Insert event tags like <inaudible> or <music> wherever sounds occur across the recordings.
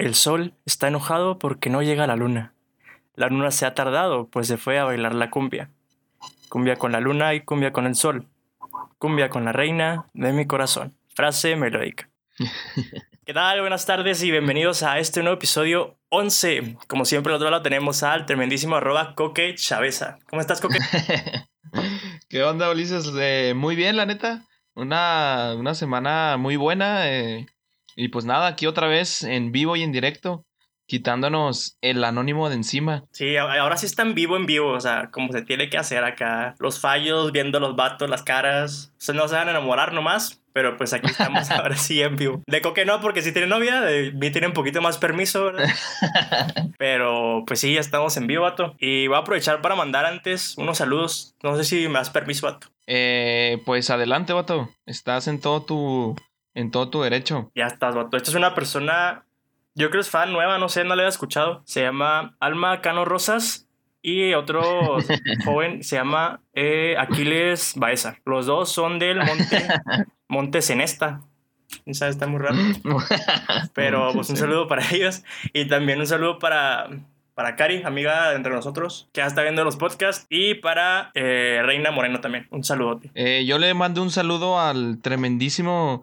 El sol está enojado porque no llega la luna. La luna se ha tardado, pues se fue a bailar la cumbia. Cumbia con la luna y cumbia con el sol. Cumbia con la reina de mi corazón. Frase melódica. <laughs> ¿Qué tal? Buenas tardes y bienvenidos a este nuevo episodio 11. Como siempre, al otro lado tenemos al tremendísimo arroba Coque Chaveza. ¿Cómo estás, Coque? <laughs> ¿Qué onda, Ulises? Eh, muy bien, la neta. Una, una semana muy buena. eh, y pues nada, aquí otra vez en vivo y en directo, quitándonos el anónimo de encima. Sí, ahora sí está en vivo, en vivo. O sea, como se tiene que hacer acá. Los fallos, viendo los vatos, las caras. O sea, no se van a enamorar nomás. Pero pues aquí estamos <laughs> ahora sí en vivo. De Coque no, porque sí tiene novia. De mí tiene un poquito más permiso, ¿verdad? <laughs> Pero pues sí, ya estamos en vivo, vato. Y voy a aprovechar para mandar antes unos saludos. No sé si me das permiso, vato. Eh, pues adelante, vato. Estás en todo tu, en todo tu derecho. Ya estás, vato. Esta es una persona, yo creo que es fan nueva, no sé, no la he escuchado. Se llama Alma Cano Rosas y otro <laughs> joven se llama eh, Aquiles Baeza. Los dos son del Monte, <laughs> Monte Cenesta. ¿Quién sabe? Está muy raro. <laughs> Pero pues un saludo para ellos y también un saludo para, para Cari, amiga de entre nosotros, que ya está viendo los podcasts, y para eh, Reina Moreno también. Un saludote. Eh, yo le mando un saludo al tremendísimo,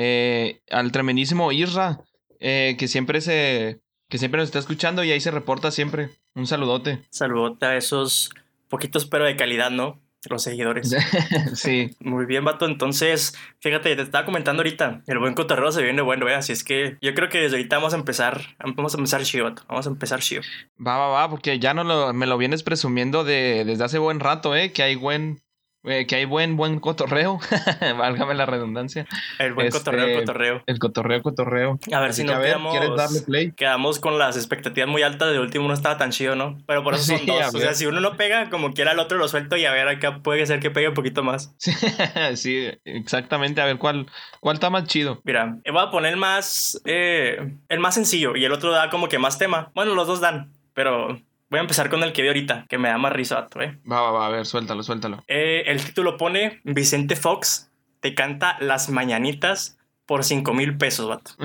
eh, al tremendísimo Isra, eh, que siempre se, que siempre nos está escuchando y ahí se reporta siempre. Un saludote. Saludote a esos poquitos pero de calidad, ¿no? Los seguidores. <laughs> sí. Muy bien, vato. Entonces, fíjate, te estaba comentando ahorita, el buen cotorreo se viene bueno, ¿eh? Así es que yo creo que desde ahorita vamos a empezar, vamos a empezar chido, vato. Vamos a empezar chido. Va, va, va, porque ya no lo, me lo vienes presumiendo de, desde hace buen rato, ¿eh? Que hay buen, eh, que hay buen, buen cotorreo. <laughs> Válgame la redundancia. El buen Este, cotorreo, cotorreo. El cotorreo, cotorreo. A ver Así si no quedamos, ¿quieres darle play? quedamos con las expectativas muy altas de último no estaba tan chido, ¿no? Pero por eso <laughs> son Sí, dos. O sea, si uno no pega, como quiera el otro lo suelto y a ver acá puede ser que pegue un poquito más. <laughs> Sí, sí, exactamente. A ver, ¿cuál, cuál está más chido? Mira, voy a poner más, eh, el más sencillo y el otro da como que más tema. Bueno, los dos dan, pero voy a empezar con el que vi ahorita, que me da más risa, vato, ¿eh? Va, va, va, a ver, suéltalo, suéltalo. Eh, el título pone Vicente Fox te canta las mañanitas por 5 mil pesos, vato. <laughs>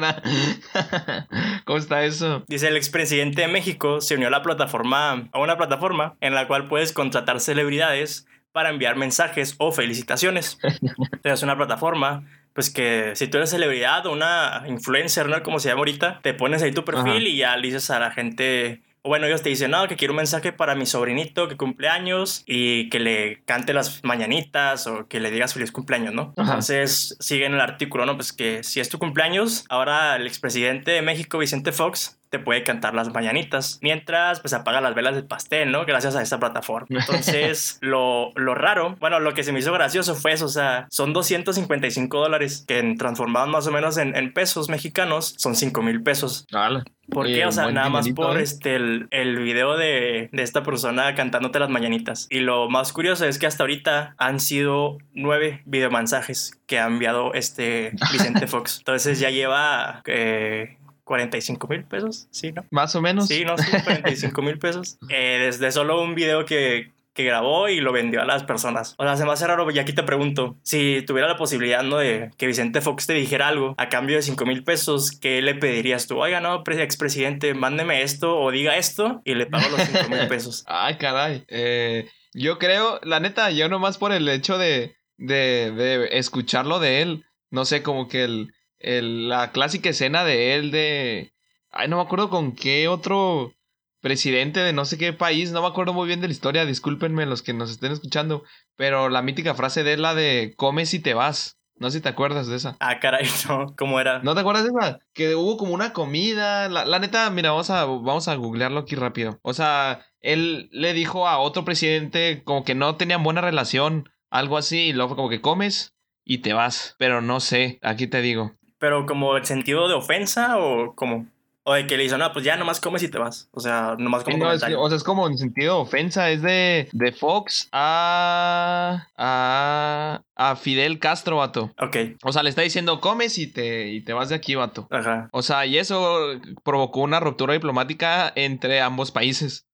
Ah. <laughs> ¿Cómo está eso? Dice el expresidente de México se unió a la plataforma, a una plataforma en la cual puedes contratar celebridades para enviar mensajes o felicitaciones. <laughs> Entonces, es una plataforma pues que si tú eres celebridad o una influencer, ¿no? Como se llama ahorita, te pones ahí tu perfil Ajá. y ya le dices a la gente, o bueno, ellos te dicen, no, que quiero un mensaje para mi sobrinito que cumple años y que le cante las mañanitas o que le digas feliz cumpleaños, ¿no? Ajá. Entonces siguen el artículo, ¿no? Pues que si es tu cumpleaños, ahora el expresidente de México, Vicente Fox, te puede cantar las mañanitas, mientras pues apaga las velas del pastel, ¿no? Gracias a esta plataforma. <laughs> Entonces, lo, lo raro, bueno, lo que se me hizo gracioso fue eso, o sea, son 255 dólares que transformados más o menos en, en pesos mexicanos son 5 mil pesos. Ala. ¿Por Oye, qué? O sea, nada más por ¿eh? este, el, el video de, de esta persona cantándote las mañanitas. Y lo más curioso es que hasta ahorita han sido nueve videomensajes que ha enviado este Vicente <laughs> Fox. Entonces ya lleva eh, 45 mil pesos, ¿sí, no? Más o menos. Sí, no, sí, 45 mil pesos. <laughs> Eh, desde solo un video que, que grabó y lo vendió a las personas. O sea, se me hace raro, y aquí te pregunto, si tuviera la posibilidad, ¿no? De que Vicente Fox te dijera algo a cambio de 5 mil pesos, ¿qué le pedirías tú? Oiga, no, pre- expresidente, mándeme esto o diga esto y le pago los 5 mil pesos. Ay, <laughs> caray. Eh, yo creo, la neta, yo nomás por el hecho de, de, de escucharlo de él, no sé, como que el, el, la clásica escena de él de... Ay, no me acuerdo con qué otro presidente de no sé qué país, no me acuerdo muy bien de la historia, discúlpenme los que nos estén escuchando, pero la mítica frase de él, la de comes y te vas. No sé si te acuerdas de esa. Ah, caray, <laughs> no, ¿cómo era? ¿No te acuerdas de esa? Que hubo como una comida. La, la neta, mira, vamos a, vamos a googlearlo aquí rápido. O sea, él le dijo a otro presidente como que no tenían buena relación, algo así, y luego fue como que comes y te vas. Pero no sé, aquí te digo. Pero como el sentido de ofensa o como... O de que le dicen, no, pues ya nomás comes y te vas. O sea, nomás como No, es o sea, es como en sentido de ofensa, es de, de Fox a, a, a Fidel Castro, vato. Ok, O sea, le está diciendo comes y te, y te vas de aquí, vato. ajá. O sea, y eso provocó una ruptura diplomática entre ambos países.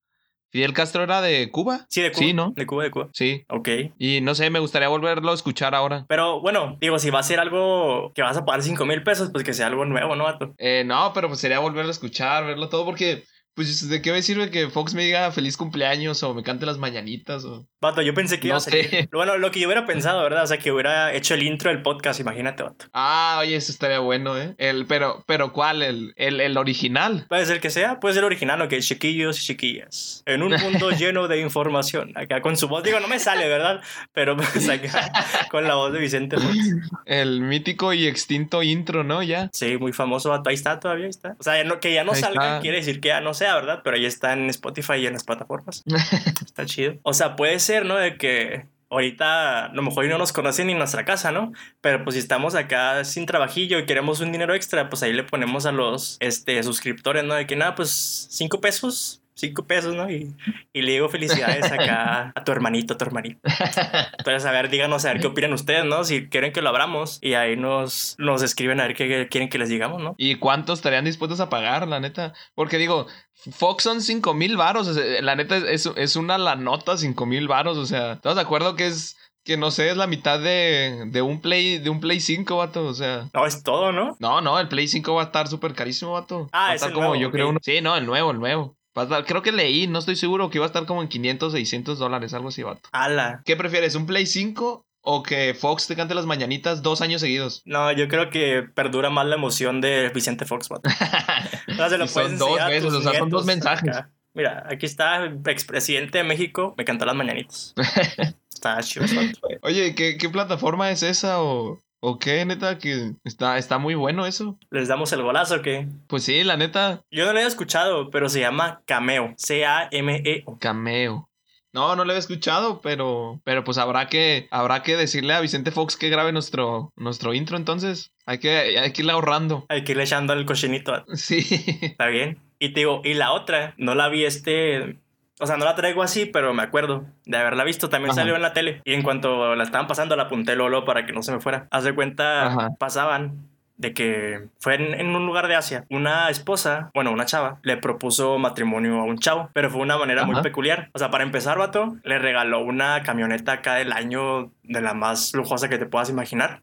Fidel Castro era de Cuba. Sí, de Cuba. Sí, ¿no? De Cuba, de Cuba. Sí. Ok. Y no sé, me gustaría volverlo a escuchar ahora. Pero bueno, digo, si va a ser algo que vas a pagar 5 mil pesos, pues que sea algo nuevo, ¿no, vato? Eh, no, pero pues sería volverlo a escuchar, verlo todo, porque, pues, ¿de qué me sirve que Fox me diga feliz cumpleaños o me cante las mañanitas o... Vato, yo pensé que iba No a sé. Bueno, lo que yo hubiera pensado, ¿verdad? O sea, que hubiera hecho el intro del podcast, imagínate, vato. Ah, oye, eso estaría bueno, ¿eh? El, pero, pero ¿cuál? El, el, el original. Puede ser que sea, puede ser original, o que chiquillos y chiquillas. En un mundo <laughs> lleno de información. Acá con su voz, digo, no me sale, ¿verdad? Pero pues acá <laughs> con la voz de Vicente Fox. El mítico y extinto intro, ¿no? Ya. Sí, muy famoso, vato. Ahí está todavía, está. O sea, ya no- que ya no Ahí salga está. quiere decir que ya no sea, ¿verdad? Pero ahí está en Spotify y en las plataformas. <laughs> Está chido. O sea, puede ser, ¿no? De que ahorita a lo mejor no nos conocen ni en nuestra casa, ¿no? Pero pues si estamos acá sin trabajillo y queremos un dinero extra, pues ahí le ponemos a los este, suscriptores, ¿no? De que nada, pues cinco pesos. Cinco pesos, ¿no? Y, y le digo felicidades acá a tu hermanito, a tu hermanito. Entonces, a ver, díganos a ver qué opinan ustedes, ¿no? Si quieren que lo abramos y ahí nos, nos escriben a ver qué quieren que les digamos, ¿no? ¿Y cuántos estarían dispuestos a pagar, la neta? Porque digo, Fox son 5 mil varos. o sea, la neta es, es una la nota 5 mil varos. O sea, ¿estás de acuerdo que es, que no sé, es la mitad de, de un Play, de un Play 5, vato? O sea. No, es todo, ¿no? No, no, el Play 5 va a estar súper carísimo, vato. Ah, va a es estar el como nuevo, yo creo uno. Sí, no, el nuevo, el nuevo. Va a estar- creo que leí, no estoy seguro que iba a estar como en 500, 600 dólares, algo así, vato. Ala. ¿Qué prefieres, un Play 5 o que Fox te cante las mañanitas dos años seguidos? No, yo creo que perdura más la emoción de Vicente Fox, vato. <laughs> O sea, se lo son dos veces, o sea, son dos mensajes. acá. Mira, aquí está el expresidente de México, me cantó las mañanitas. <laughs> está chido. Oye, ¿qué, qué plataforma es esa o, o qué, neta? Que está, está muy bueno eso. ¿Les damos el golazo que Pues sí, la neta, Yo no lo había escuchado, pero se llama Cameo. C-A-M-E-O. cameo. No, no lo había escuchado, pero, pero pues habrá que, habrá que decirle a Vicente Fox que grabe nuestro, nuestro intro entonces. Hay que, hay que irle ahorrando. Hay que irle echando al cochinito. Sí. Está bien. Y te digo, y la otra, no la vi este. O sea, no la traigo así, pero me acuerdo de haberla visto. También Ajá. salió en la tele. Y en cuanto la estaban pasando, la apunté Lolo para que no se me fuera. Haz de cuenta, Ajá. pasaban de que fue en, en un lugar de Asia. Una esposa, bueno, una chava, le propuso matrimonio a un chavo, pero fue una manera muy Ajá. peculiar. O sea, para empezar, vato, le regaló una camioneta acá del año de la más lujosa que te puedas imaginar.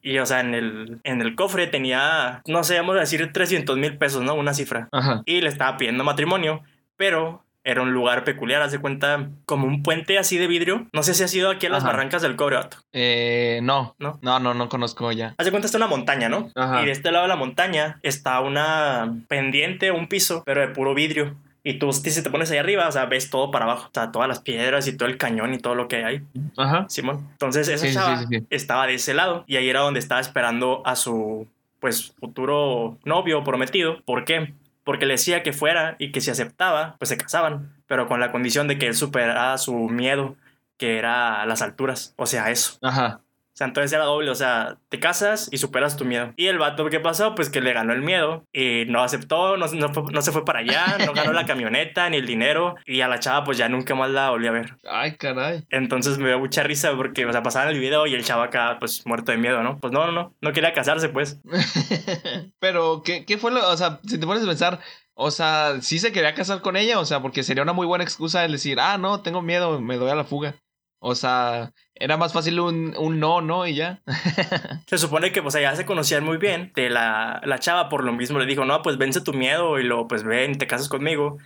Y, o sea, en el, en el cofre tenía, no sé, vamos a decir 300 mil pesos, ¿no? Una cifra. Ajá. Y le estaba pidiendo matrimonio, pero era un lugar peculiar, haz de cuenta, como un puente así de vidrio. No sé si ha sido aquí en las Ajá. barrancas del cobre, vato. Eh, no. ¿No? No, no, no conozco ya. Haz de cuenta, está una montaña, ¿no? Ajá. Y de este lado de la montaña está una pendiente, un piso, pero de puro vidrio. Y tú, si te pones ahí arriba, o sea, ves todo para abajo. O sea, todas las piedras y todo el cañón y todo lo que hay. Ajá. Simón. Entonces, esa Sí, chava sí, sí. estaba de ese lado. Y ahí era donde estaba esperando a su, pues, futuro novio prometido. ¿Por qué? Porque le decía que fuera y que si aceptaba, pues se casaban. Pero con la condición de que él superara su miedo, que era las alturas. O sea, eso. Ajá. O sea, entonces era doble, o sea, te casas y superas tu miedo. Y el vato, ¿qué pasó? Pues que le ganó el miedo y no aceptó, no, no, no se fue para allá, no ganó la camioneta ni el dinero y a la chava pues ya nunca más la volví a ver. Ay, caray. Entonces me dio mucha risa porque, o sea, pasaban el video y el chavo acá pues muerto de miedo, ¿no? Pues no, no, no, no quería casarse pues. <laughs> Pero, ¿qué, ¿qué fue lo? O sea, si te pones a pensar, o sea, ¿sí se quería casar con ella? O sea, porque sería una muy buena excusa el decir, ah, no, tengo miedo, me doy a la fuga. O sea, era más fácil un, un no, no, y ya. <laughs> Se supone que pues allá se conocían muy bien. De la, la chava por lo mismo le dijo, no, pues vence tu miedo y luego pues ven, te casas conmigo.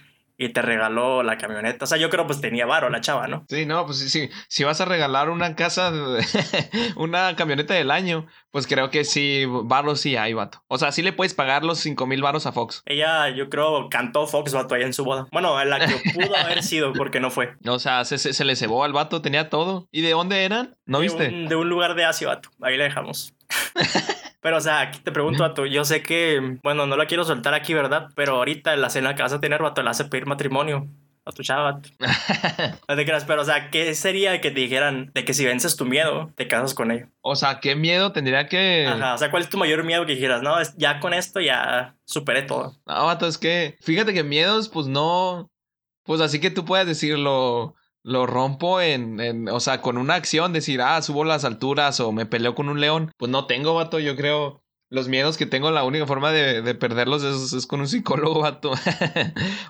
Y te regaló la camioneta. O sea, yo creo pues tenía varo la chava, ¿no? Sí, no, pues sí, sí. Si vas a regalar una casa, <laughs> una camioneta del año, pues creo que sí, varos sí hay, vato. O sea, sí le puedes pagar los cinco mil varos a Fox. Ella, yo creo, cantó Fox vato allá en su boda. Bueno, en la que <laughs> pudo haber sido, porque no fue. O sea, se, se, se le cebó al vato, tenía todo. ¿Y de dónde eran? ¿No de viste? Un, de un lugar de Asia, vato. Ahí la dejamos. <laughs> Pero, o sea, aquí te pregunto, vato. Yo sé que, bueno, no la quiero soltar aquí, ¿verdad? Pero ahorita en la cena que vas a tener, vato, le hace pedir matrimonio a tu chava. <laughs> No te creas, pero, o sea, ¿qué sería que te dijeran de que si vences tu miedo, te casas con ella? O sea, qué miedo tendría que. Ajá, o sea, ¿cuál es tu mayor miedo que dijeras? No, es- ya con esto ya superé todo. No, vato, es que. Fíjate que miedos, pues no. Pues así que tú puedes decirlo. Lo rompo en, en, o sea, con una acción, decir, ah, subo las alturas o me peleo con un león. Pues no tengo, vato, yo creo. los miedos que tengo, la única forma de, de perderlos es, es, con un psicólogo, <laughs> vato.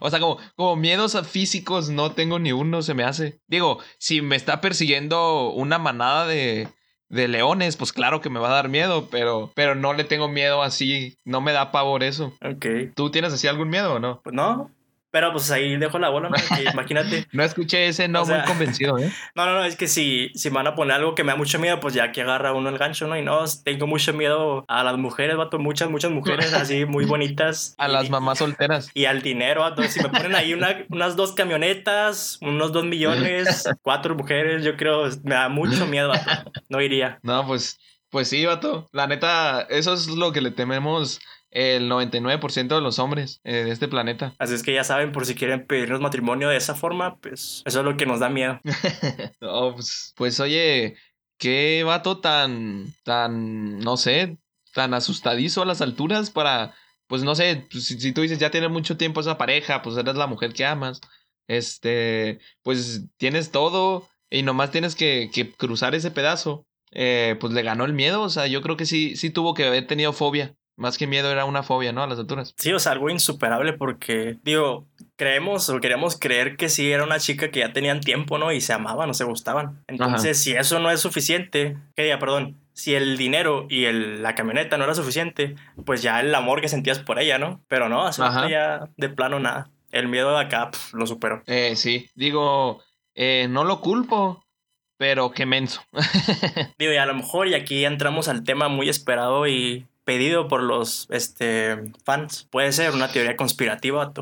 o sea, como, como miedos físicos no tengo ni uno, se me hace. Digo, si me está persiguiendo una manada de, de leones, pues claro que me va a dar miedo, pero, pero no le tengo miedo así, no me da pavor eso. Ok. ¿Tú tienes así algún miedo o no? Pues no, pero pues ahí dejo la bola, ¿no? imagínate. <laughs> no escuché ese no muy convencido, ¿eh? <laughs> No, no, no, es que si, si van a poner algo que me da mucho miedo, pues ya que agarra uno el gancho, ¿no? Y no, tengo mucho miedo a las mujeres, vato, muchas, muchas mujeres así muy <laughs> bonitas. a las mamás solteras. Y al dinero, vato. Si me ponen ahí una, unas dos camionetas, unos dos millones, cuatro mujeres, yo creo, me da mucho miedo, vato. No iría. No, pues, pues sí, vato. La neta, eso es lo que le tememos el 99% de los hombres eh, de este planeta. <laughs> Así es que ya saben, por si quieren pedirnos matrimonio de esa forma, pues eso es lo que nos da miedo. <laughs> pues, pues, oye, qué vato tan, tan, no sé, tan asustadizo a las alturas para, pues no sé, pues, si, tú dices ya tiene mucho tiempo esa pareja, pues eres la mujer que amas, este, pues tienes todo y nomás tienes que, que cruzar ese pedazo. Eh, pues le ganó el miedo, o sea, yo creo que sí, sí tuvo que haber tenido fobia. Más que miedo era una fobia, ¿no? A las alturas. Sí, o sea, algo insuperable porque, digo, creemos o queremos creer que sí era una chica que ya tenían tiempo, ¿no? Y se amaban o se gustaban. Entonces, si eso no es suficiente, que diga, perdón, si el dinero y el, la camioneta no era suficiente, pues ya el amor que sentías por ella, ¿no? Pero no, así ya de plano nada. El miedo de acá lo superó. Eh, sí, digo, eh, no lo culpo, pero qué menso. <laughs> digo, y a lo mejor, y aquí entramos al tema muy esperado y pedido por los este, fans. Puede ser una teoría conspirativa,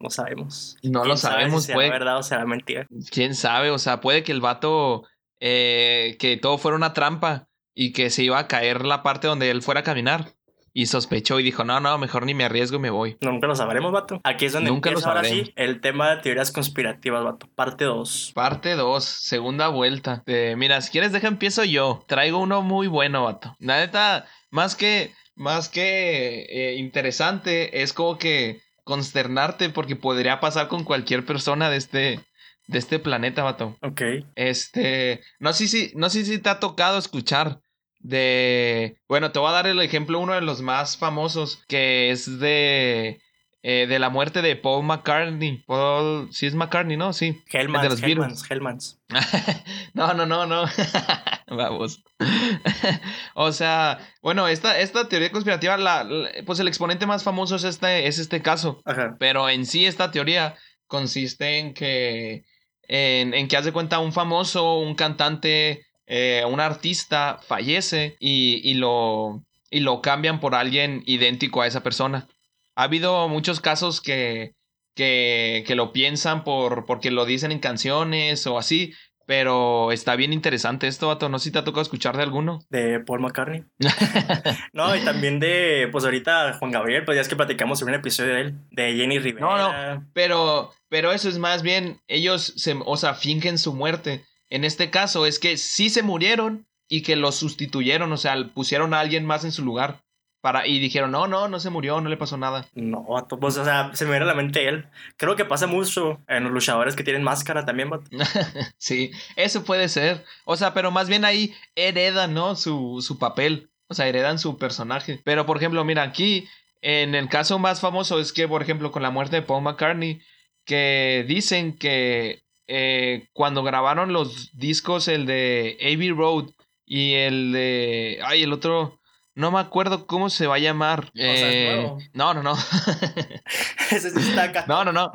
no sabemos. No lo sabemos, puede. verdad o será mentira. Quién sabe, o sea, puede que el vato, eh, que todo fuera una trampa y que se iba a caer la parte donde él fuera a caminar. Y sospechó y dijo, no, no, mejor ni me arriesgo y me voy. Nunca lo sabremos, vato. Aquí es donde Nunca empieza lo ahora sí el tema de teorías conspirativas, vato. Parte 2. Parte 2, segunda vuelta. mira, si quieres deja empiezo yo. Traigo uno muy bueno, vato. La neta, más que más que eh, interesante, es como que consternarte porque podría pasar con cualquier persona de este, de este planeta, vato. Ok. Este, no sé si, no sé si te ha tocado escuchar de, bueno, te voy a dar el ejemplo, uno de los más famosos, que es de, eh, de la muerte de Paul McCartney. Paul, sí es McCartney, ¿no? Sí. Hellmans, de los Hellmans, Hellmans. <laughs> no, no, no, no. <laughs> Vamos. <laughs> o sea, bueno, esta, esta teoría conspirativa, la, pues el exponente más famoso es este, es este caso. Pero en sí esta teoría consiste en que, en, en que hace cuenta un famoso, un cantante, eh, un artista fallece y, y, lo, y lo cambian por alguien idéntico a esa persona. Ha habido muchos casos que, que, que lo piensan por, porque lo dicen en canciones o así, pero está bien interesante esto, vato. No sé si te ha tocado escuchar de alguno. De Paul McCartney. <laughs> no, y también de, pues ahorita Juan Gabriel, pues ya es que platicamos en un episodio de él, de Jenny Rivera. No, no, pero, pero eso es más bien, ellos, se, o sea, fingen su muerte. En este caso es que sí se murieron y que los sustituyeron, o sea, pusieron a alguien más en su lugar. Para, y dijeron, no, no, no se murió, no le pasó nada. No, pues, o sea, se me viene a la mente él. Creo que pasa mucho en los luchadores que tienen máscara también, <laughs> sí, eso puede ser. O sea, pero más bien ahí heredan, ¿no? Su, su papel. O sea, heredan su personaje. Pero, por ejemplo, mira, aquí, en el caso más famoso es que, por ejemplo, con la muerte de Paul McCartney, que dicen que eh, cuando grabaron los discos, el de Abbey Road y el de... Ay, el otro... No me acuerdo cómo se va a llamar. Eh, no, no, no. <laughs> Ese sí está acá. No, no, no.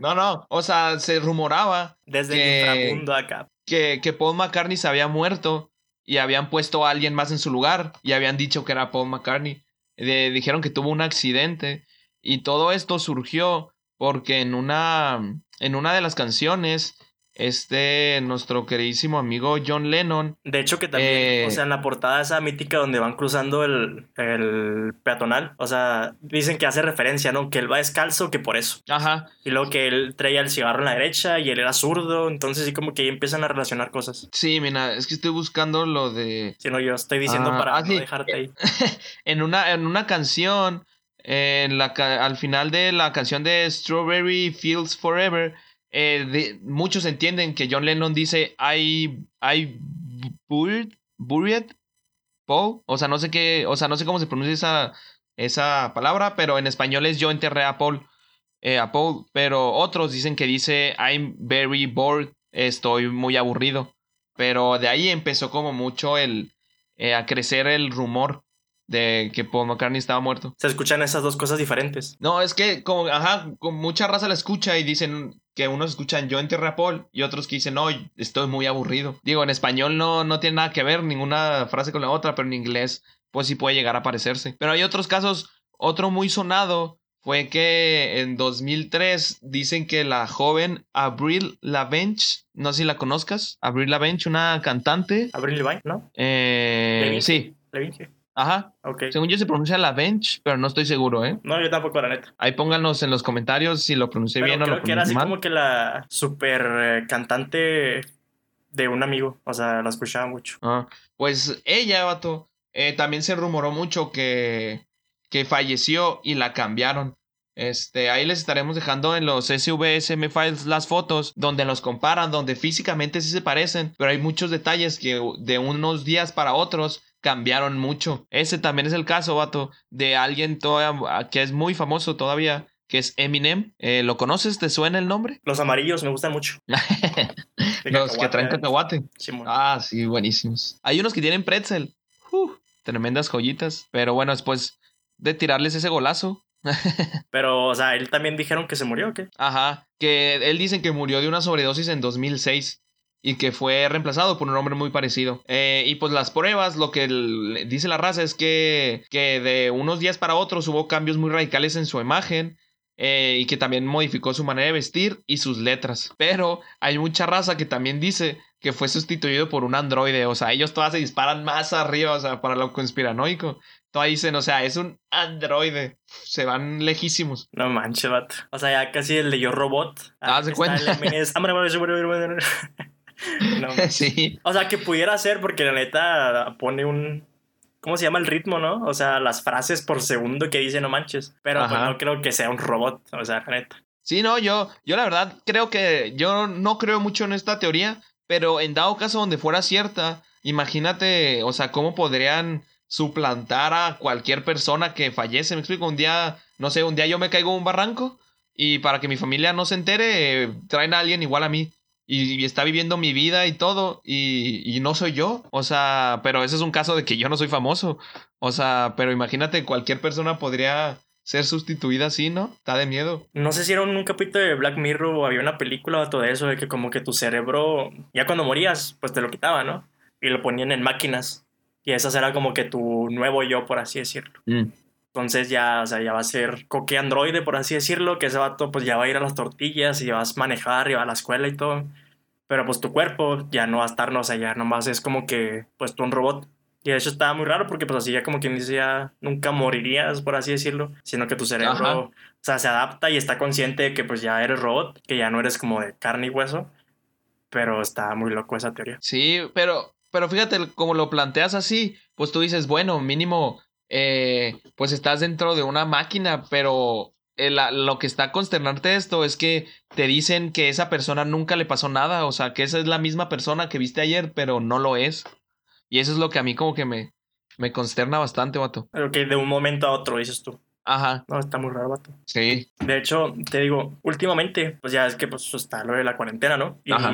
No, no. O sea, se rumoraba. Desde que, el inframundo acá. Que, que Paul McCartney se había muerto y habían puesto a alguien más en su lugar y habían dicho que era Paul McCartney. dijeron que tuvo un accidente y todo esto surgió porque en una, en una de las canciones este, nuestro queridísimo amigo John Lennon. De hecho, que también, o sea, en la portada esa mítica donde van cruzando el, el, peatonal, o sea, dicen que hace referencia, ¿no? Que él va descalzo, que por eso. Ajá. Y luego que él traía el cigarro en la derecha y él era zurdo, entonces sí como que ahí empiezan a relacionar cosas. Sí, mira, es que estoy buscando lo de... Sí, no, yo estoy diciendo ah, para ah, no dejarte ahí. <laughs> en, una, en una canción, en la, al final de la canción de Strawberry Fields Forever, eh, muchos entienden que John Lennon dice I, I buried, Poe. O sea, no sé qué, o sea, no sé cómo se pronuncia esa, esa palabra, pero en español es yo enterré a Paul. Eh, a Paul, pero otros dicen que dice I'm very bored, estoy muy aburrido. Pero de ahí empezó como mucho el eh, a crecer el rumor de que Paul McCartney estaba muerto. Se escuchan esas dos cosas diferentes. No, es que como, ajá, con mucha raza la escucha y dicen que unos escuchan yo enterré a Paul y otros que dicen no, estoy muy aburrido. Digo, en español no, no tiene nada que ver ninguna frase con la otra, pero en inglés pues sí puede llegar a parecerse. Pero hay otros casos, otro muy sonado fue que en 2003 dicen que la joven Avril Lavigne, no sé si la conozcas, Avril Lavigne, una cantante. Avril Lavigne, ¿no? Eh, sí. Lavigne. Ajá. Ok. Según yo se pronuncia Lavigne, pero no estoy seguro, ¿eh? No, yo tampoco, la neta. Ahí pónganos en los comentarios si lo pronuncié Pero bien o creo lo que era así pronuncié mal. como que la super eh, cantante de un amigo. O sea, la escuchaba mucho. Ah, pues ella, vato, eh, también se rumoró mucho que, que falleció y la cambiaron. Este, ahí les estaremos dejando en los SVSM files las fotos donde los comparan, donde físicamente sí se parecen, pero hay muchos detalles que de unos días para otros cambiaron mucho. Ese también es el caso, vato, de alguien todavía, que es muy famoso todavía, que es Eminem. Eh, ¿Lo conoces? ¿Te suena el nombre? Los amarillos me gustan mucho. <laughs> Los que traen cacahuate. Ah, sí, buenísimos. Hay unos que tienen pretzel. Uh, tremendas joyitas. Pero bueno, después de tirarles ese golazo. <laughs> Pero, o sea, él también dijeron que se murió, ¿o qué? Ajá. Que él dicen que murió de una sobredosis en 2006. Y que fue reemplazado por un hombre muy parecido. Eh, y pues las pruebas, lo que el- dice la raza es que, que de unos días para otros hubo cambios muy radicales en su imagen. eh, y que también modificó su manera de vestir y sus letras. Pero hay mucha raza que también dice que fue sustituido por un androide. O sea, ellos todas se disparan más arriba, o sea, para lo conspiranoico. Todas dicen, o sea, es un androide. Se van lejísimos. No manches, vato. O sea, ya casi el de Yo Robot. Ah, ¿se cuenta? <laughs> No, sí. O sea, que pudiera ser porque la neta pone un... ¿Cómo se llama el ritmo, no? O sea, las frases por segundo que dice no manches. Pero pues no creo que sea un robot. O sea, la neta. Sí, no, yo, yo la verdad creo que yo no creo mucho en esta teoría, pero en dado caso donde fuera cierta, imagínate, o sea, cómo podrían suplantar a cualquier persona que fallece. Me explico, un día, no sé, un día yo me caigo en un barranco y para que mi familia no se entere, eh, traen a alguien igual a mí. Y, y está viviendo mi vida y todo, y, y no soy yo. O sea, pero ese es un caso de que yo no soy famoso. O sea, pero imagínate, cualquier persona podría ser sustituida así, ¿no? Está de miedo. No sé si era un, capítulo de Black Mirror o había una película o todo eso de que como que tu cerebro, ya cuando morías, pues te lo quitaba, ¿no? Y lo ponían en máquinas. Y esa era como que tu nuevo yo, por así decirlo. Mm. Entonces ya, o sea, ya va a ser coque androide, por así decirlo, que ese vato pues ya va a ir a las tortillas y vas a manejar y va a la escuela y todo. Pero pues tu cuerpo ya no va a estar, no, o sea, ya nomás es como que pues tú un robot. Y de hecho estaba muy raro porque pues así ya como quien dice ya nunca morirías, por así decirlo, sino que tu cerebro, Ajá. o sea, se adapta y está consciente de que pues ya eres robot, que ya no eres como de carne y hueso. Pero está muy loco esa teoría. Sí, pero, pero fíjate, como lo planteas así, pues tú dices, bueno, mínimo, eh, pues estás dentro de una máquina, pero lo que está a consternarte esto es que te dicen que esa persona nunca le pasó nada, o sea, que esa es la misma persona que viste ayer, pero no lo es. Y eso es lo que a mí como que me, me consterna bastante, vato. Pero que de un momento a otro dices tú. Ajá, No, está muy raro, vato. sí. De hecho, te digo, últimamente, pues ya es que pues está lo de la cuarentena, ¿no? Y Ajá.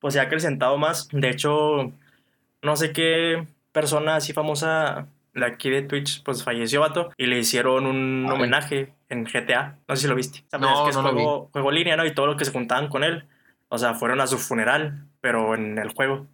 pues se ha acrecentado más. De hecho, no sé qué persona así famosa de aquí de Twitch, pues falleció, vato, y le hicieron un Ay. homenaje en GTA. No sé si lo viste. O sea, No, pues, es que es no juego, juego línea, ¿no? Y todo lo que se juntaban con él. O sea, fueron a su funeral, pero en el juego.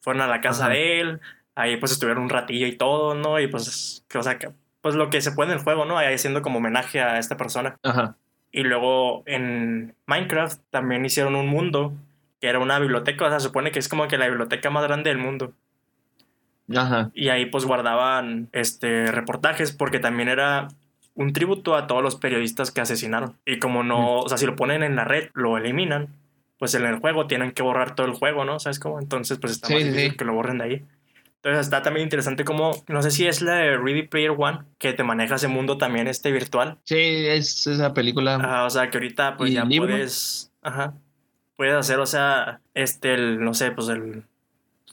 Fueron a la casa Ajá. de él, ahí pues estuvieron un ratillo y todo, ¿no? Y pues, que, o sea, que, pues lo que se puede en el juego, ¿no? Ahí haciendo como homenaje a esta persona. Ajá. Y luego en Minecraft también hicieron un mundo que era una biblioteca, o sea, se supone que es como que la biblioteca más grande del mundo. Ajá. Y ahí pues guardaban este reportajes porque también era un tributo a todos los periodistas que asesinaron. Y como no, o sea, si lo ponen en la red, lo eliminan, pues en el juego tienen que borrar todo el juego, ¿no? ¿Sabes cómo? Entonces pues está más sí, difícil sí. que lo borren de ahí. Entonces está también interesante como, no sé si es la de Ready Player One, que te maneja ese mundo también este virtual. Sí, es esa película. Ajá, o sea, que ahorita pues ¿Y ya libro? puedes, ajá, puedes hacer, o sea, este, el, no sé, pues el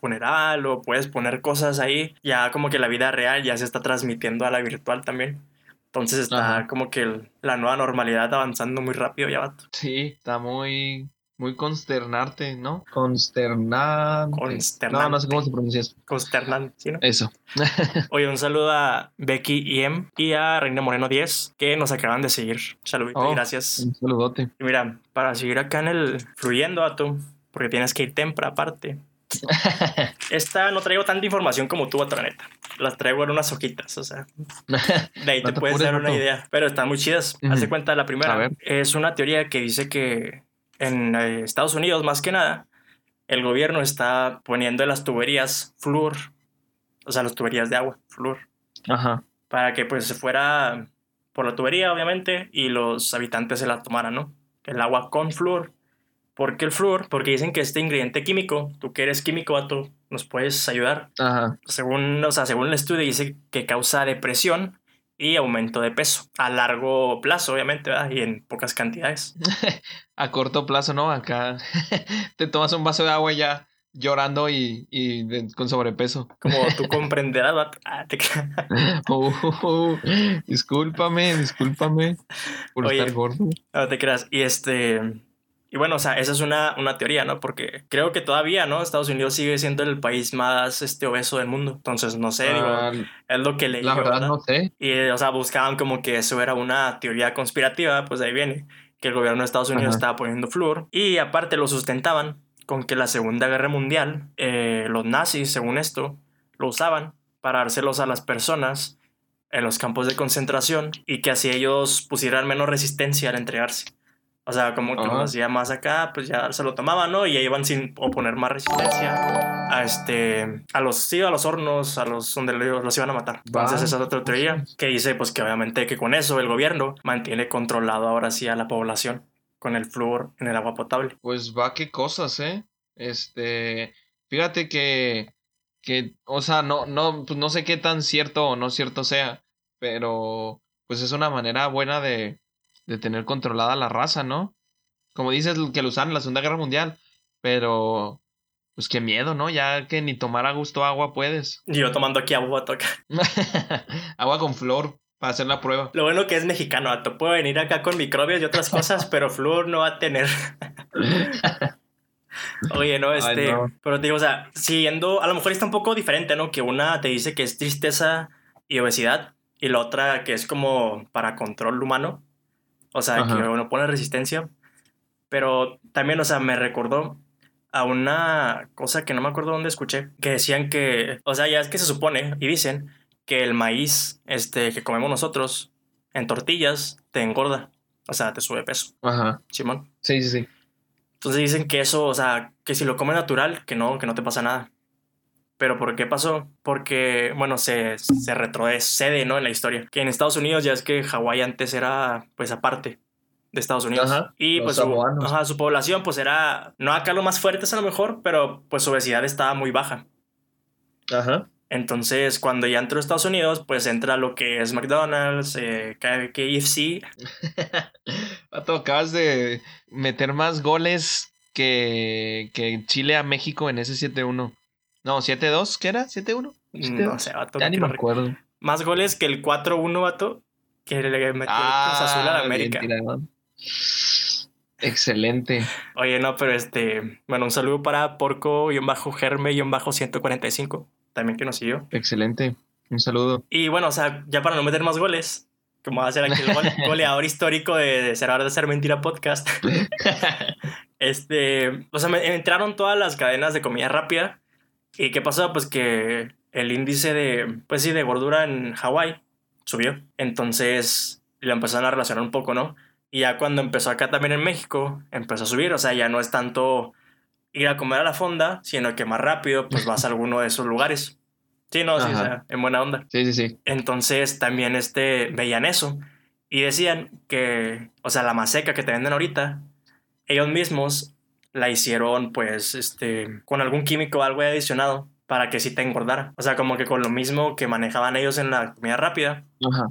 funeral o puedes poner cosas ahí, ya como que la vida real ya se está transmitiendo a la virtual también. Entonces está como que la nueva normalidad avanzando muy rápido ya, vato. Sí, está muy, muy consternarte, ¿no? Consternante. Consternante. No, no sé cómo se pronuncia eso. Consternante, ¿sí, no? Eso. <laughs> Oye, un saludo a Becky M y a Reina Moreno 10 que nos acaban de seguir. Saludito y Oh, gracias. Un saludote. Y mira, para seguir acá en el fluyendo, a tú, porque tienes que ir tempra aparte. <laughs> Esta no traigo tanta información como tú, la neta. Las traigo en unas hojitas, o sea, de ahí No te te puedes dar una idea. Pero están muy chidas. Ujú. Hace cuenta, la primera es una teoría que dice que en eh, Estados Unidos, más que nada, el gobierno está poniendo en las tuberías flúor, o sea, las tuberías de agua, flúor, Ajá. para que pues se fuera por la tubería, obviamente, y los habitantes se la tomaran, ¿no? El agua con flúor. ¿Por qué el flúor? Porque dicen que este ingrediente químico, tú que eres químico, vato, nos puedes ayudar. Ajá. Según, o sea, según el estudio dice que causa depresión y aumento de peso a largo plazo, obviamente, ¿verdad? y en pocas cantidades. <laughs> A corto plazo, ¿no? Acá <laughs> te tomas un vaso de agua y ya llorando y, y de- con sobrepeso. Como tú <laughs> comprenderás, vato. Ah, te. Uh, discúlpame, discúlpame por Oye. estar gordo. No te creas. Y este. Y bueno, o sea, esa es una, una teoría, ¿no? Porque creo que todavía, ¿no? Estados Unidos sigue siendo el país más este, obeso del mundo. Entonces, no sé, digo, Ah, es lo que leí. la verdad ¿verdad? no sé. Y, eh, o sea, buscaban como que eso era una teoría conspirativa, pues de ahí viene, que el gobierno de Estados Unidos Ajá. estaba poniendo flúor. Y aparte lo sustentaban con que la Segunda Guerra Mundial, eh, los nazis, según esto, lo usaban para dárselos a las personas en los campos de concentración y que así ellos pusieran menos resistencia al entregarse. O sea, como que los hacía más acá, pues ya se lo tomaban, ¿no? Y ya iban sin oponer más resistencia a este, a los, sí, a los hornos, a los donde los, los iban a matar. Entonces esa es otra teoría que dice, pues que obviamente que con eso el gobierno mantiene controlado ahora sí a la población con el flúor en el agua potable. Pues va, qué cosas, ¿eh? Este, fíjate que, que, o sea, no, no, pues no sé qué tan cierto o no cierto sea, pero pues es una manera buena de, de tener controlada la raza, ¿no? Como dices, que lo usaron en la Segunda Guerra Mundial, pero pues qué miedo, ¿no? Ya que ni tomar a gusto agua puedes. Y yo tomando aquí agua toca. <laughs> agua con flor para hacer la prueba. Lo bueno que es mexicano, vato. Puedo venir acá con microbios y otras cosas, <laughs> pero flúor no va a tener. <laughs> Oye, no, este. no. Pero te digo, o sea, siguiendo, a lo mejor está un poco diferente, ¿no? Que una te dice que es tristeza y obesidad, y la otra que es como para control humano. O sea, Ajá. que uno pone resistencia. Pero también, o sea, me recordó a una cosa que no me acuerdo dónde escuché, que decían que, o sea, ya es que se supone y dicen que el maíz este, que comemos nosotros en tortillas te engorda, o sea, te sube peso, Ajá. Simón. Sí, sí, sí. Entonces dicen que eso, o sea, que si lo comes natural, que no, que no te pasa nada. Pero ¿por qué pasó? Porque, bueno, se, se retrocede, ¿no? En la historia. Que en Estados Unidos ya es que Hawái antes era, pues, aparte de Estados Unidos. Ajá, y pues su, ajá, su población, pues, era, no acá lo más fuertes a lo mejor, pero pues su obesidad estaba muy baja. Ajá. Entonces, cuando ya entró a Estados Unidos, pues entra lo que es McDonald's, eh, KFC. Pato, <laughs> acabas de meter más goles que, que Chile a México en ese 7-1. No, 7-2, ¿qué era? ¿7-1? No sé, vato, Ya no ni quiero me acuerdo. Más goles que el 4-1, vato, que le metió el Cruz Azul a la América. Ah. Excelente. Oye, no, pero este, bueno, un saludo para Porco-Germe-145, también que nos siguió. Excelente. Un saludo. Y bueno, o sea, ya para no meter más goles, como va a ser aquí el gole- <laughs> goleador histórico de, de Verdad de Ser Mentira podcast, <laughs> este, o sea, me entraron todas las cadenas de comida rápida. ¿Y qué pasó? Pues que el índice de, pues sí, de gordura en Hawái subió. Entonces lo empezaron a relacionar un poco, ¿no? Y ya cuando empezó acá también en México, empezó a subir. O sea, ya no es tanto ir a comer a la fonda, sino que más rápido, pues vas a alguno de esos lugares. Sí, no, sí, o sea, en buena onda. Sí, sí, sí. Entonces también este, veían eso y decían que, o sea, la maseca que te venden ahorita, ellos mismos la hicieron pues este, con algún químico o algo adicionado para que sí te engordara. O sea, como que con lo mismo que manejaban ellos en la comida rápida, Ajá.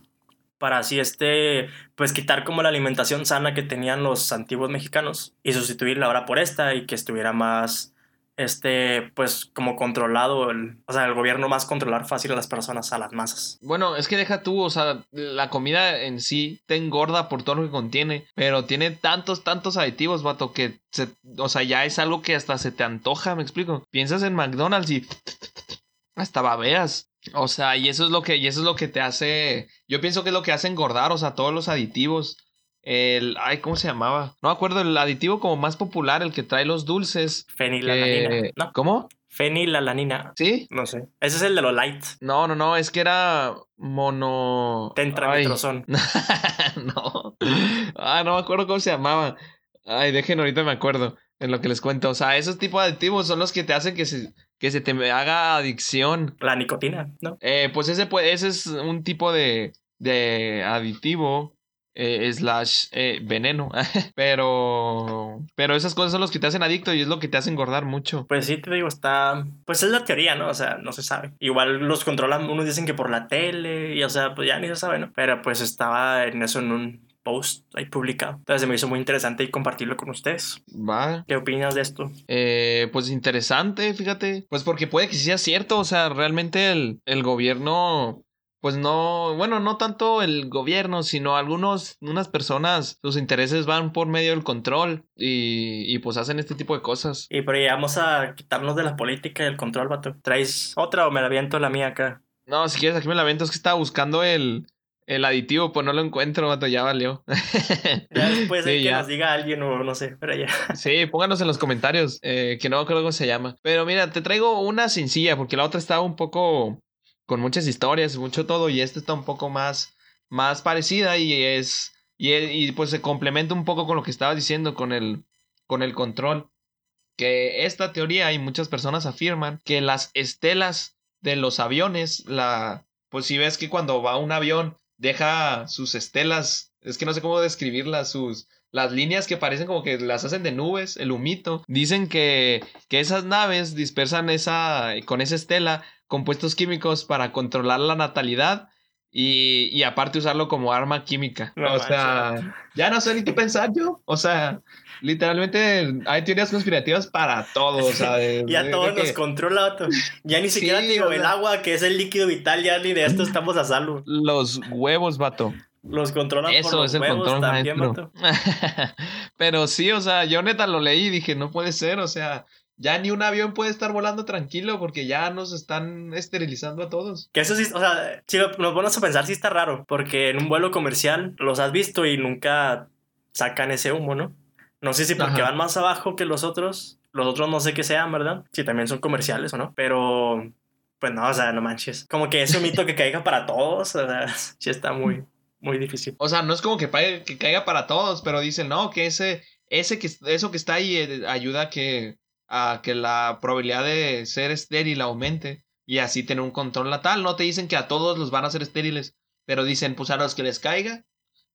para así este, pues quitar como la alimentación sana que tenían los antiguos mexicanos y sustituirla ahora por esta y que estuviera más este, pues como controlado, el, o sea, el gobierno más controlar fácil a las personas, a las masas. Bueno, es que deja tú, o sea, la comida en sí te engorda por todo lo que contiene, pero tiene tantos, tantos aditivos, vato, que, se, o sea, ya es algo que hasta se te antoja, me explico. Piensas en McDonald's y <tsk> hasta babeas. O sea, y eso es lo que, y eso es lo que te hace, yo pienso que es lo que hace engordar, o sea, todos los aditivos. El, ay, ¿cómo se llamaba? No me acuerdo, el aditivo como más popular, el que trae los dulces. Fenilalanina. que- No, ¿Cómo? fenilalanina. ¿Sí? No sé. Ese es el de los light. No, no, no, es que era mono... Ay. Tetramitrozón. <laughs> no. Ah, no me acuerdo cómo se llamaba. Ay, dejen ahorita me acuerdo en lo que les cuento. O sea, esos tipos de aditivos son los que te hacen que se, que se te haga adicción. La nicotina, ¿no? Eh, pues ese, puede- ese es un tipo de, de aditivo eh, slash eh, veneno. <laughs> pero, pero esas cosas son los que te hacen adicto y es lo que te hace engordar mucho. Pues sí, te digo, está. Pues es la teoría, ¿no? O sea, no se sabe. Igual los controlan, unos dicen que por la tele, y o sea, pues ya ni se sabe, ¿no? Pero pues estaba en eso en un post ahí publicado. Entonces se me hizo muy interesante y compartirlo con ustedes. Va. ¿Qué opinas de esto? Eh, pues interesante, fíjate. Pues porque puede que sí sea cierto. O sea, realmente el, el gobierno. Pues no, bueno, no tanto el gobierno, sino algunos, unas personas, sus intereses van por medio del control y, y pues hacen este tipo de cosas. Y pero ya vamos a quitarnos de la política y el control, vato. ¿Traes otra o me la aviento la mía acá? No, si quieres, aquí me la vento, es que estaba buscando el, el aditivo, pues no lo encuentro, vato, ya valió. <laughs> Ya después <laughs> hay Sí, que ya. nos diga alguien o no sé, pero ya. <laughs> Sí, pónganos en los comentarios, eh, que no acuerdo cómo se llama. Pero mira, te traigo una sencilla, porque la otra estaba un poco con muchas historias, mucho todo, y esta está un poco más, más parecida y es, y, pues se complementa un poco con lo que estaba diciendo, con el, con el control. Que esta teoría y muchas personas afirman que las estelas de los aviones, la, pues si ves que cuando va un avión deja sus estelas, es que no sé cómo describirlas, sus, las líneas que parecen como que las hacen de nubes, el humito. Dicen que, que esas naves dispersan esa, con esa estela compuestos químicos para controlar la natalidad y, y aparte usarlo como arma química. No o sea, ya no sé ni qué pensar yo. O sea, literalmente hay teorías conspirativas para todo. De- <laughs> Ya de- todo de nos que controla, vato. Ya ni siquiera Sí, digo o el agua, que es el líquido vital, ya ni de esto estamos a salvo. Los huevos, vato. Los controlan por Eso los es el huevos control también, maestro. vato. <laughs> Pero sí, o sea, yo neta lo leí y dije, no puede ser, o sea, ya ni un avión puede estar volando tranquilo porque ya nos están esterilizando a todos. Que eso sí, o sea, si nos ponemos a pensar, sí está raro, porque en un vuelo comercial los has visto y nunca sacan ese humo, ¿no? No sé si porque Ajá. van más abajo que los otros, los otros no sé qué sean, ¿verdad? Si también son comerciales o no, pero pues no, o sea, no manches. Como que ese mito que caiga para todos, o sea, <laughs> sí está muy, muy difícil. O sea, no es como que, que caiga para todos, pero dicen, no, que ese, ese que, eso que está ahí eh, ayuda a que, a que la probabilidad de ser estéril aumente y así tener un control natal. No te dicen que a todos los van a hacer estériles, pero dicen, pues a los que les caiga,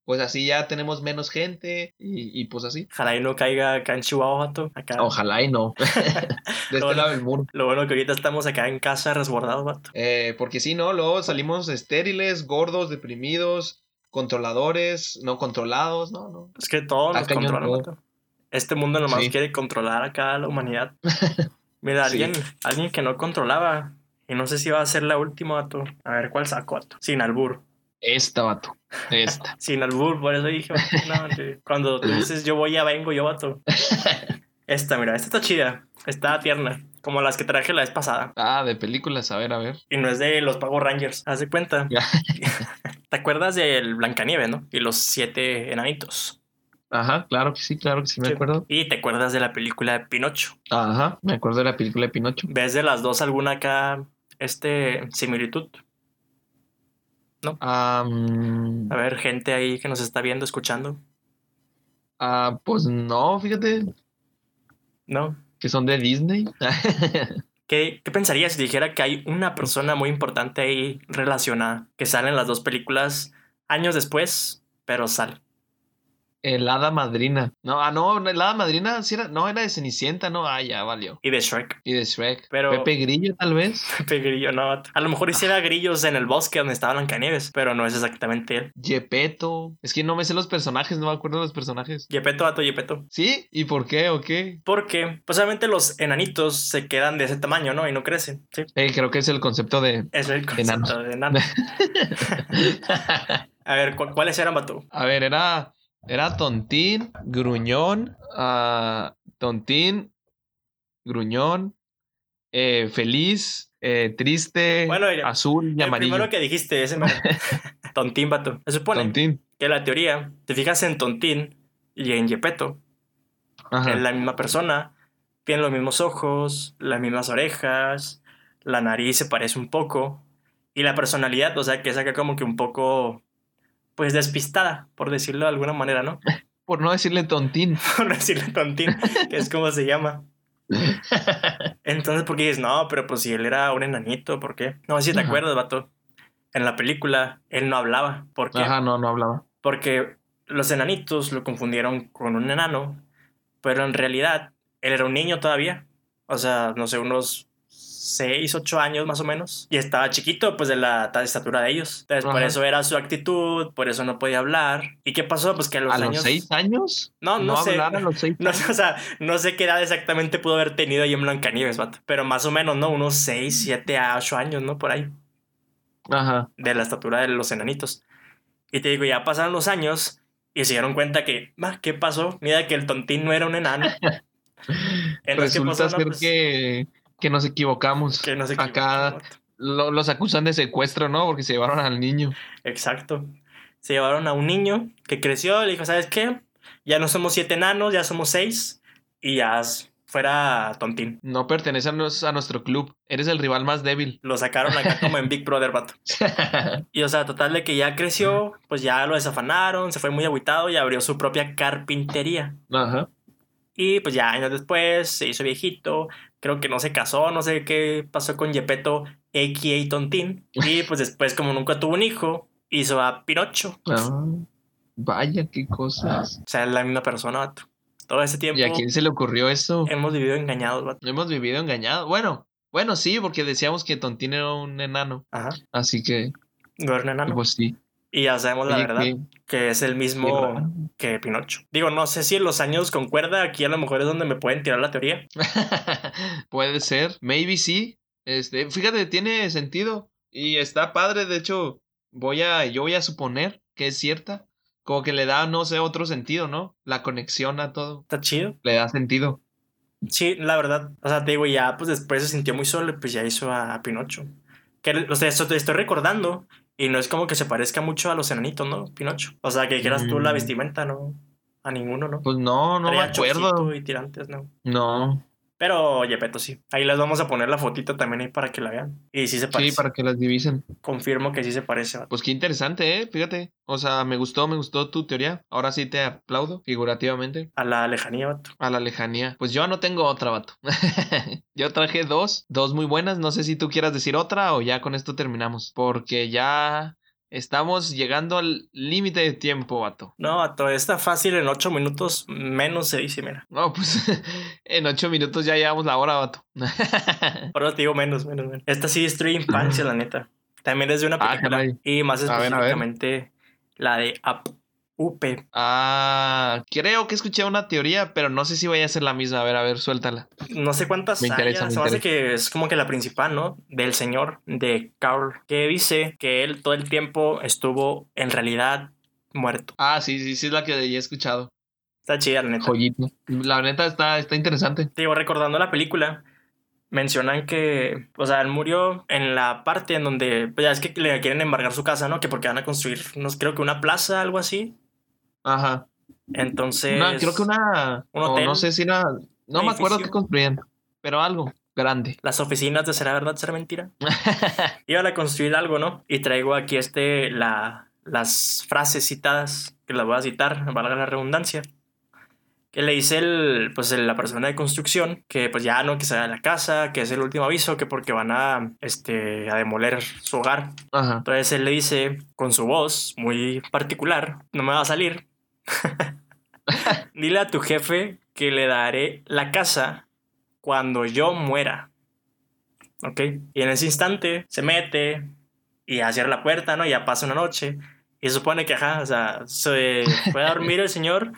pues así ya tenemos menos gente y, y pues así. Ojalá y no caiga acá en Chihuahua, vato, acá. Ojalá y no. <laughs> <laughs> de este Bueno. lado del muro. Lo bueno que ahorita estamos acá en casa resguardados, vato. Eh, porque si no, luego salimos estériles, gordos, deprimidos, controladores, no controlados, no, no. Es que todo nos Está cañón controla, todo. vato. Este mundo nomás Sí. quiere controlar acá a la humanidad. <laughs> Mira, Sí. alguien, alguien que no controlaba. Y no sé si va a ser la última, vato. A ver cuál saco, vato. Sin albur. Esta, vato. Esta. <laughs> Sin albur, por eso dije, no, <laughs> cuando tú dices yo voy, ya vengo, yo, vato. Esta, mira, esta está chida. Está tierna. Como las que traje la vez pasada. ah, de películas, a ver, a ver. Y no es de los Power Rangers. Haz de cuenta. ¿Te acuerdas del Blancanieves, no? Y los siete enanitos. Ajá, claro que sí, claro que sí, me Sí. acuerdo. Y te acuerdas de la película de Pinocho. Ajá, me acuerdo de la película de Pinocho. ¿Ves de las dos alguna acá, este, similitud? Mm, A ver, gente ahí que nos está viendo, escuchando. ah, pues no, fíjate, ¿No? que son de Disney. <laughs> ¿Qué, qué pensarías si dijera que hay una persona muy importante ahí relacionada, que sale en las dos películas años después, pero sale? El hada madrina. No, ah, no, el hada madrina sí era, no, era de Cenicienta, no, ah, ya valió. Y de Shrek. Y de Shrek. Pero- Pepe Grillo, tal vez. <laughs> Pepe Grillo, no. A lo mejor hiciera grillos en el bosque donde estaba Blancanieves, pero no es exactamente él. Yepeto. Es que no me sé los personajes, no me acuerdo de los personajes. Yepeto, vato, Yepeto. ¿Sí? ¿Y por qué o qué? Porque, pues obviamente los enanitos se quedan de ese tamaño, ¿no? Y no crecen. Sí. Eh, creo que es el concepto de. Es el concepto Enano. de enano. <laughs> <laughs> A ver, ¿cu- ¿cuáles eran, vato? A ver, era. Era tontín, gruñón, ah, tontín, gruñón, eh, feliz, eh, triste, Bueno, azul y El amarillo. primero que dijiste, ese mero. <laughs> Tontín, vato. Se supone Tontín. que la teoría, te fijas en Tontín y en Yepeto, es la misma persona, tienen los mismos ojos, las mismas orejas, la nariz se parece un poco, y la personalidad, o sea, que es acá como que un poco, pues despistada, por decirlo de alguna manera, ¿no? <laughs> Por no decirle tontín. <laughs> Por no decirle Tontín, que es como se llama. Entonces, ¿por qué dices, no, pero pues si él era un enanito, ¿por qué? No, si te Ajá. acuerdas, vato. En la película, él no hablaba. ¿Por qué? Ajá, no, no hablaba. Porque los enanitos lo confundieron con un enano, pero en realidad él era un niño todavía. O sea, no sé, unos 6, 8 años más o menos. Y estaba chiquito, pues de la tal estatura de ellos. Entonces, por Ajá. eso era su actitud, por eso no podía hablar. ¿Y qué pasó? Pues que a los ¿A años... los seis años? No, no, sé. hablar a los seis <laughs> No, sé, o sea, no sé qué edad exactamente pudo haber tenido ahí en Blancanieves, vato. Pero más o menos, ¿no? Unos 6, 7 a 8 años, ¿no? Por ahí. Ajá. de la estatura de los enanitos. Y te digo, ya pasaron los años y se dieron cuenta que, "Ma, ¿qué pasó? Mira que el tontín no era un enano. <laughs> Entonces, ¿qué Resulta pasó? No, ser pues, que, que nos equivocamos. que no se Acá lo- los acusan de secuestro, ¿no? Porque se llevaron al niño. Exacto. Se llevaron a un niño que creció le dijo, ¿sabes qué? Ya no somos siete enanos, ya somos seis. Y ya fuera tontín. No pertenece a, nos- nuestro club. Eres el rival más débil. Lo sacaron acá como en Big Brother, vato. <laughs> Y o sea, total de que ya creció, pues ya lo desafanaron, se fue muy agüitado y abrió su propia carpintería. Ajá. Y pues ya años después se hizo viejito, creo que no se casó, no sé qué pasó con Yepeto, a.k.a. Tontín. Y <laughs> pues después, como nunca tuvo un hijo, hizo a Pinocho. Ah, vaya, qué cosas. O sea, es la misma persona, vato. Todo ese tiempo ¿Y a quién se le ocurrió eso? hemos vivido engañados, vato. Hemos vivido engañados. Bueno, bueno, sí, porque decíamos que Tontín era un enano. Ajá. Así que, No era un enano. pues sí. Y ya sabemos la verdad, que es el mismo que Pinocho. Digo, no sé si en los años concuerda, aquí a lo mejor es donde me pueden tirar la teoría. <laughs> Puede ser, maybe sí. Este, fíjate, tiene sentido y está padre. De hecho, voy a, yo voy a suponer que es cierta. Como que le da, no sé, otro sentido, ¿no? La conexión a todo. Está chido. Le da sentido. Sí, la verdad. O sea, te digo, ya pues después se sintió muy solo y pues ya hizo a, a Pinocho. Que, o sea, esto te estoy recordando y no es como que se parezca mucho a los enanitos, ¿no? Pinocho. O sea, que dijeras tú la Mm. vestimenta, ¿no? A ninguno, ¿no? Pues no, no me acuerdo. y tirantes, ¿no? No. Pero Yepeto sí. Ahí les vamos a poner la fotito también ahí para que la vean. Y sí se parece. Sí, para que las divisen. Confirmo que sí se parece. vato. Pues qué interesante, ¿eh? Fíjate. O sea, me gustó, me gustó tu teoría. Ahora sí te aplaudo, figurativamente. A la lejanía, vato. A la lejanía. Pues yo no tengo otra, vato. <laughs> yo traje dos, dos muy buenas. No sé si tú quieras decir otra o ya con esto terminamos. Porque ya estamos llegando al límite de tiempo, vato. No, vato, está fácil en ocho minutos menos se dice, mira. No, pues <laughs> en ocho minutos ya llevamos la hora, vato. <laughs> Eso te digo menos, menos, menos. Esta sí destruye infancia, la neta. También es de una Ah, película. y más específicamente la de Up. UP. ah, creo que escuché una teoría, pero no sé si vaya a ser la misma. A ver, a ver, suéltala. No sé cuántas Me interesa, me se me hace que es como que la principal, ¿no? Del señor de Carl, que dice que él todo el tiempo estuvo en realidad muerto. Ah, sí, sí, sí, es la que ya he escuchado. Está chida, la neta. Joyito. La neta está, está interesante. Te digo, recordando la película, mencionan que, o sea, él murió en la parte en donde, pues ya es que le quieren embargar su casa, ¿no? Que porque van a construir, no creo que una plaza, algo así. Ajá. Entonces. Una- creo que una. un hotel, no sé si era. No me acuerdo qué construían. Pero algo grande. Las oficinas de será verdad, será mentira. <laughs> Iban a construir algo, ¿no? Y traigo aquí este, la, las frases citadas, que las voy a citar, valga la redundancia. Que le dice el, pues el- la persona de construcción que pues ya no, que se vaya a la casa, que es el último aviso, que porque van a, este, a demoler su hogar. Ajá. Entonces él le dice con su voz muy particular, no me va a salir. <laughs> Dile a tu jefe que le daré la casa cuando yo muera. ¿Ok? Y en ese instante se mete y cierra la puerta, ¿no? Y ya pasa una noche. Y se supone que, ajá, o sea, se fue a dormir el señor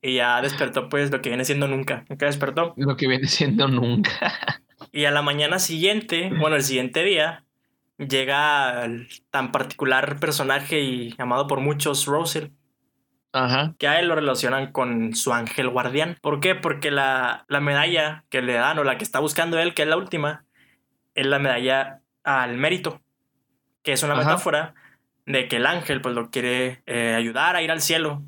y ya despertó, pues, lo que viene siendo nunca. Nunca despertó. Lo que viene siendo nunca. Y a la mañana siguiente, bueno, el siguiente día, llega el tan particular personaje y amado por muchos, Russell. Ajá. Que a él lo relacionan con su ángel guardián. ¿Por qué? Porque la, la medalla que le dan o la que está buscando él, que es la última, es la medalla al mérito. Que es una Ajá. metáfora de que el ángel pues lo quiere eh, ayudar a ir al cielo.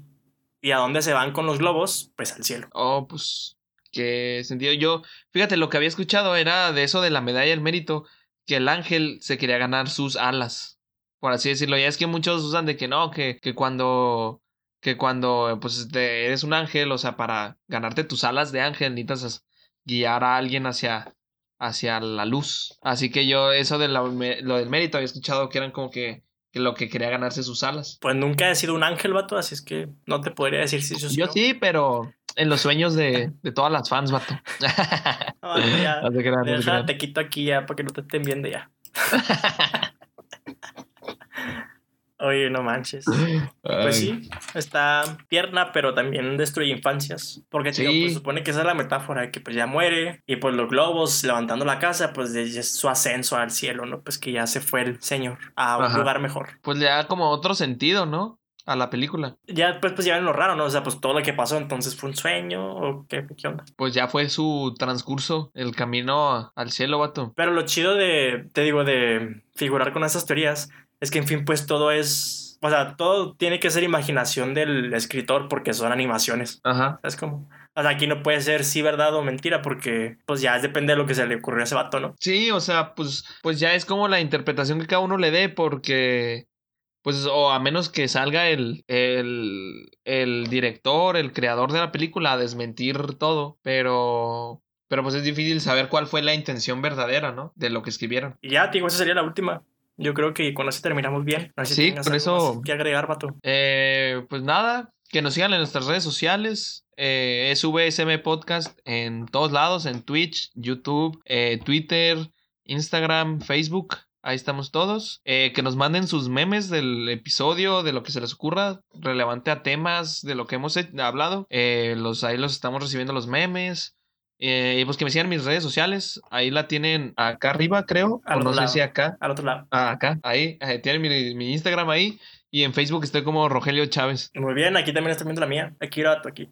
¿Y a dónde se van con los globos? Pues al cielo. Oh, pues, qué sentido. Yo, fíjate, lo que había escuchado era de eso de la medalla del mérito, que el ángel se quería ganar sus alas, por así decirlo. Ya es que muchos usan de que no, que, que cuando, que cuando, pues, te- eres un ángel, o sea, para ganarte tus alas de ángel, necesitas guiar a alguien hacia, hacia la luz. Así que yo, eso de la- lo del mérito, había escuchado que eran como que, que lo que quería ganarse sus alas. Pues nunca he sido un ángel, vato, así es que no te podría decir si yo, Yo sí, pero en los sueños de, <laughs> de todas las fans, vato. <laughs> No, <laughs> ya. No te no te quito aquí ya para que no te estén viendo ya. Oye, no manches. Pues sí, está tierna, pero también destruye infancias. Porque tío, Sí. pues, supone que esa es la metáfora de que pues ya muere. Y pues los globos levantando la casa, pues es su ascenso al cielo, ¿no? Pues que ya se fue el señor a un Ajá. lugar mejor. Pues le da como otro sentido, ¿no? A la película. Ya después pues ya ven lo raro, ¿no? O sea, pues todo lo que pasó entonces fue un sueño o qué, qué onda. Pues ya fue su transcurso, el camino al cielo, vato. Pero lo chido de, te digo, de figurar con esas teorías es que, en fin, pues todo es. O sea, todo tiene que ser imaginación del escritor porque son animaciones. Ajá. ¿Sabes cómo? O sea, aquí no puede ser sí verdad o mentira porque, pues ya depende de lo que se le ocurrió a ese vato, ¿no? Sí, o sea, pues, pues ya es como la interpretación que cada uno le dé, porque, pues, o a menos que salga el, el, el director, el creador de la película a desmentir todo, pero, pero pues es difícil saber cuál fue la intención verdadera, ¿no? De lo que escribieron. Y ya, digo, esa sería la última. Yo creo que con eso terminamos bien. No sé si Sí, algo eso- que agregar, vato. Eh, pues nada, que nos sigan en nuestras redes sociales. Eh, es VSM Podcast en todos lados, en Twitch, YouTube, eh, Twitter, Instagram, Facebook. Ahí estamos todos. Eh, que nos manden sus memes del episodio, de lo que se les ocurra, relevante a temas de lo que hemos he- hablado. Eh, los, ahí los estamos recibiendo los memes. Eh, y pues que me sigan mis redes sociales. Ahí la tienen acá arriba, creo. Al o no sé si acá. Al otro lado. Ah, acá, ahí. eh, tienen mi, mi Instagram ahí. Y en Facebook estoy como Rogelio Chávez. Muy bien, aquí también están viendo la mía. Aquí, vato, aquí.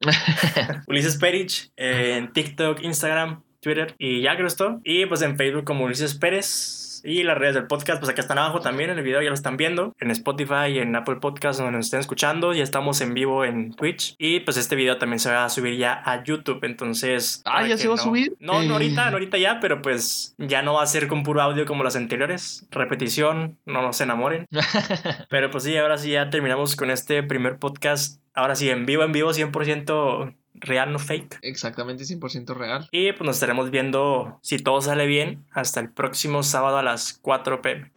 Ulises Perich, eh, en TikTok, Instagram, Twitter y ya creo esto. Y pues en Facebook como Ulises Pérez. Y las redes del podcast, pues acá están abajo también en el video, ya lo están viendo. En Spotify en Apple Podcast, donde nos estén escuchando. Ya estamos en vivo en Twitch. Y pues este video también se va a subir ya a YouTube. Entonces. Ah, ¿ya se va a subir? No, no Eh. ahorita, no ahorita ya, pero pues ya no va a ser con puro audio como las anteriores. Repetición, no nos enamoren. <laughs> Pero pues sí, ahora sí ya terminamos con este primer podcast. Ahora sí, en vivo, en vivo, 100% real, no fake. Exactamente 100% real. Y pues nos estaremos viendo, si todo sale bien, hasta el próximo sábado a las 4 pm.